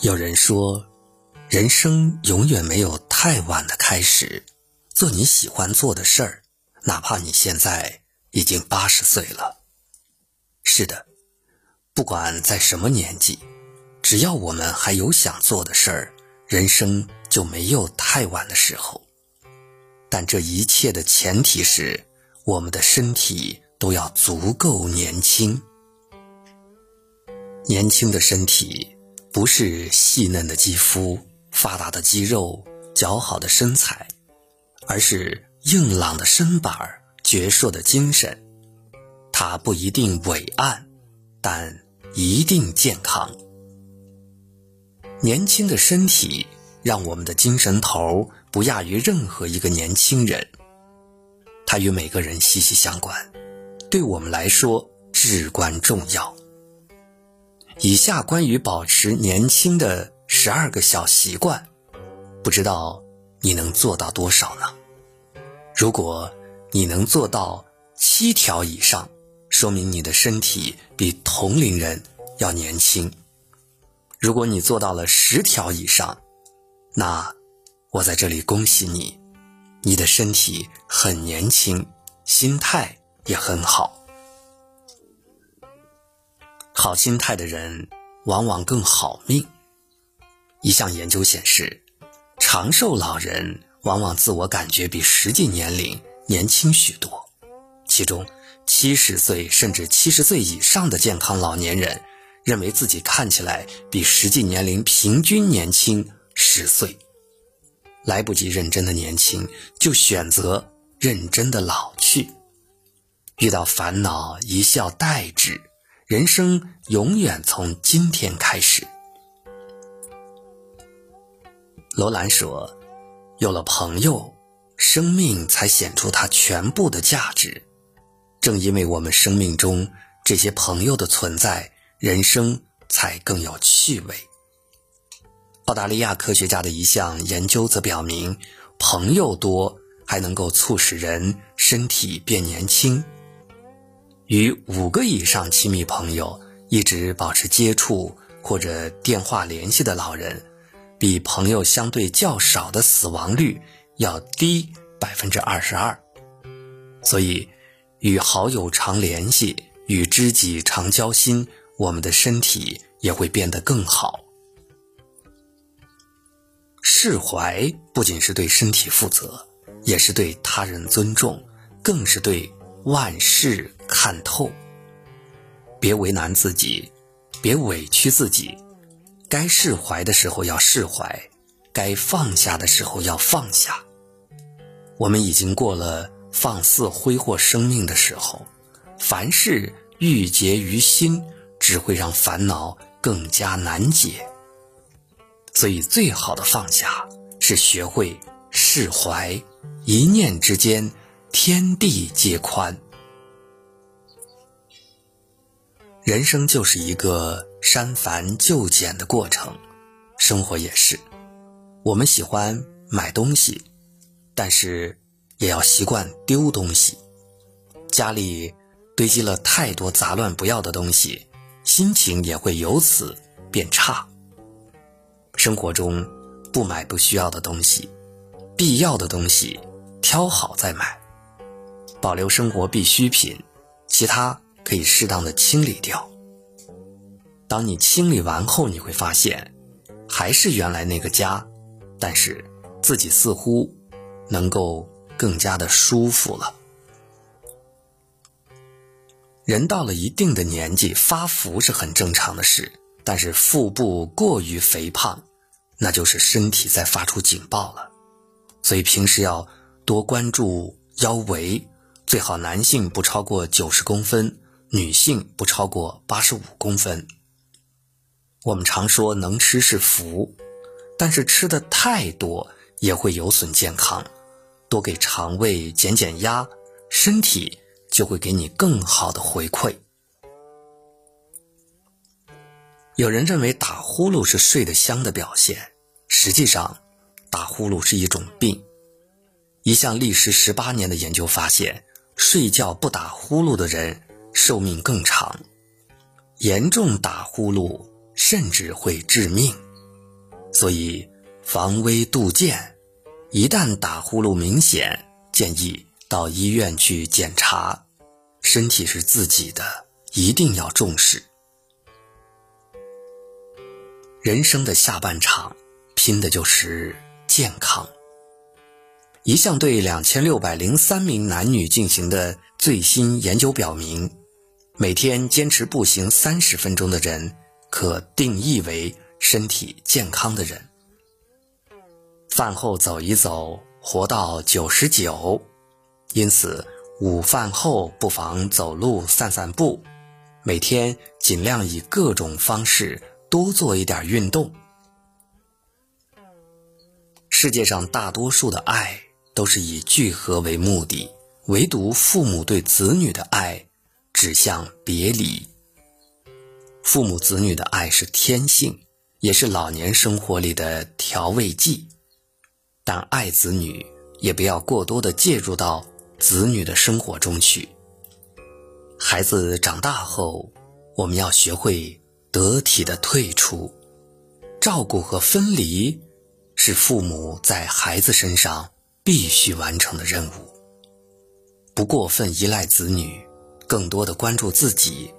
有人说，人生永远没有太晚的开始。做你喜欢做的事儿，哪怕你现在已经八十岁了。是的，不管在什么年纪，只要我们还有想做的事儿，人生就没有太晚的时候。但这一切的前提是，我们的身体都要足够年轻。年轻的身体不是细嫩的肌肤、发达的肌肉、姣好的身材，而是硬朗的身板、矍铄的精神。它不一定伟岸，但一定健康。年轻的身体让我们的精神头不亚于任何一个年轻人。它与每个人息息相关，对我们来说至关重要。以下关于保持年轻的十二个小习惯，不知道你能做到多少呢？如果你能做到七条以上，说明你的身体比同龄人要年轻；如果你做到了十条以上，那我在这里恭喜你，你的身体很年轻，心态也很好。好心态的人往往更好命。一项研究显示，长寿老人往往自我感觉比实际年龄年轻许多。其中，七十岁甚至七十岁以上的健康老年人，认为自己看起来比实际年龄平均年轻十岁。来不及认真的年轻，就选择认真的老去。遇到烦恼，一笑代之。人生永远从今天开始。罗兰说：“有了朋友，生命才显出它全部的价值。正因为我们生命中这些朋友的存在，人生才更有趣味。”澳大利亚科学家的一项研究则表明，朋友多还能够促使人身体变年轻。与五个以上亲密朋友一直保持接触或者电话联系的老人，比朋友相对较少的死亡率要低百分之二十二。所以，与好友常联系，与知己常交心，我们的身体也会变得更好。释怀不仅是对身体负责，也是对他人尊重，更是对。万事看透，别为难自己，别委屈自己。该释怀的时候要释怀，该放下的时候要放下。我们已经过了放肆挥霍生命的时候，凡事郁结于心，只会让烦恼更加难解。所以，最好的放下是学会释怀，一念之间。天地皆宽，人生就是一个删繁就简的过程，生活也是。我们喜欢买东西，但是也要习惯丢东西。家里堆积了太多杂乱不要的东西，心情也会由此变差。生活中不买不需要的东西，必要的东西挑好再买。保留生活必需品，其他可以适当的清理掉。当你清理完后，你会发现，还是原来那个家，但是自己似乎能够更加的舒服了。人到了一定的年纪，发福是很正常的事，但是腹部过于肥胖，那就是身体在发出警报了。所以平时要多关注腰围。最好男性不超过九十公分，女性不超过八十五公分。我们常说能吃是福，但是吃的太多也会有损健康。多给肠胃减减压，身体就会给你更好的回馈。有人认为打呼噜是睡得香的表现，实际上，打呼噜是一种病。一项历时十八年的研究发现。睡觉不打呼噜的人寿命更长，严重打呼噜甚至会致命。所以防微杜渐，一旦打呼噜明显，建议到医院去检查。身体是自己的，一定要重视。人生的下半场，拼的就是健康。一项对两千六百零三名男女进行的最新研究表明，每天坚持步行三十分钟的人，可定义为身体健康的人。饭后走一走，活到九十九。因此，午饭后不妨走路散散步，每天尽量以各种方式。多做一点运动。世界上大多数的爱都是以聚合为目的，唯独父母对子女的爱指向别离。父母子女的爱是天性，也是老年生活里的调味剂。但爱子女也不要过多的介入到子女的生活中去。孩子长大后，我们要学会。得体的退出，照顾和分离，是父母在孩子身上必须完成的任务。不过分依赖子女，更多的关注自己。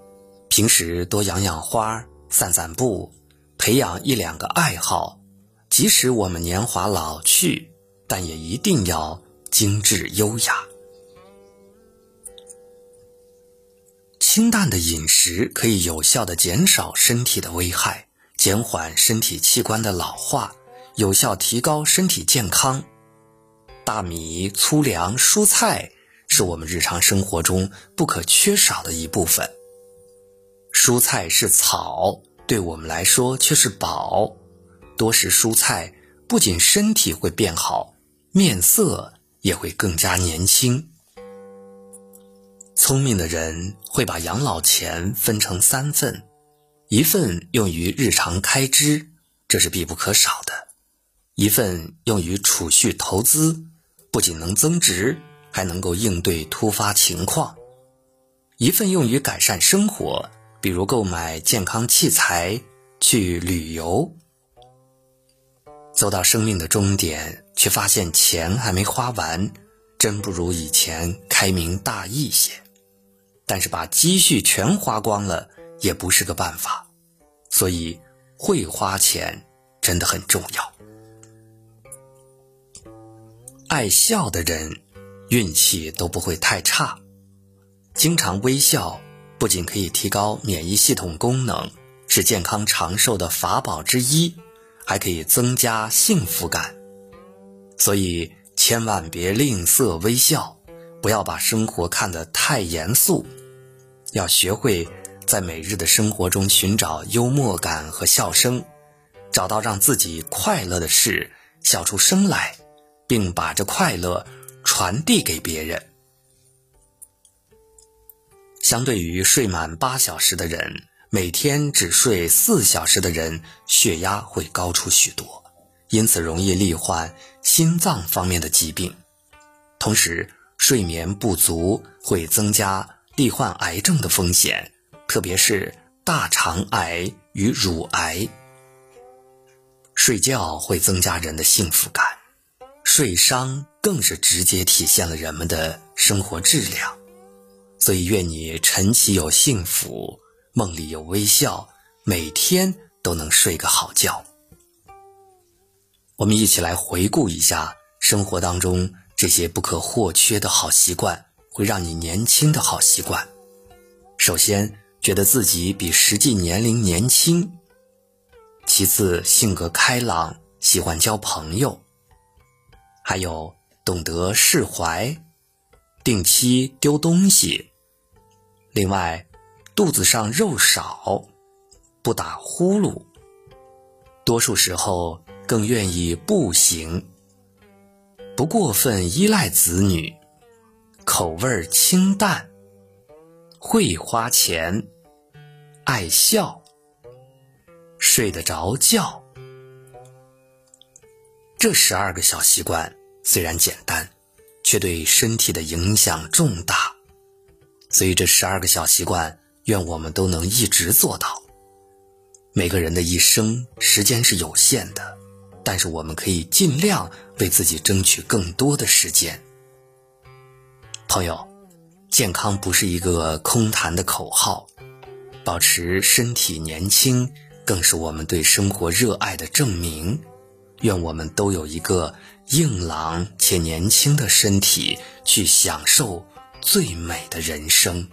平时多养养花，散散步，培养一两个爱好。即使我们年华老去，但也一定要精致优雅。清淡的饮食可以有效的减少身体的危害，减缓身体器官的老化，有效提高身体健康。大米、粗粮、蔬菜是我们日常生活中不可缺少的一部分。蔬菜是草，对我们来说却是宝。多食蔬菜，不仅身体会变好，面色也会更加年轻。聪明的人会把养老钱分成三份，一份用于日常开支，这是必不可少的；一份用于储蓄投资，不仅能增值，还能够应对突发情况；一份用于改善生活，比如购买健康器材、去旅游。走到生命的终点，却发现钱还没花完，真不如以前开明大义些。但是把积蓄全花光了也不是个办法，所以会花钱真的很重要。爱笑的人运气都不会太差，经常微笑不仅可以提高免疫系统功能，是健康长寿的法宝之一，还可以增加幸福感。所以千万别吝啬微笑，不要把生活看得太严肃。要学会在每日的生活中寻找幽默感和笑声，找到让自己快乐的事，笑出声来，并把这快乐传递给别人。相对于睡满八小时的人，每天只睡四小时的人，血压会高出许多，因此容易罹患心脏方面的疾病。同时，睡眠不足会增加。罹患癌症的风险，特别是大肠癌与乳癌。睡觉会增加人的幸福感，睡伤更是直接体现了人们的生活质量。所以，愿你晨起有幸福，梦里有微笑，每天都能睡个好觉。我们一起来回顾一下生活当中这些不可或缺的好习惯。会让你年轻的好习惯，首先觉得自己比实际年龄年轻，其次性格开朗，喜欢交朋友，还有懂得释怀，定期丢东西，另外肚子上肉少，不打呼噜，多数时候更愿意步行，不过分依赖子女。口味清淡，会花钱，爱笑，睡得着觉。这十二个小习惯虽然简单，却对身体的影响重大。所以这十二个小习惯，愿我们都能一直做到。每个人的一生时间是有限的，但是我们可以尽量为自己争取更多的时间。朋友，健康不是一个空谈的口号，保持身体年轻更是我们对生活热爱的证明。愿我们都有一个硬朗且年轻的身体，去享受最美的人生。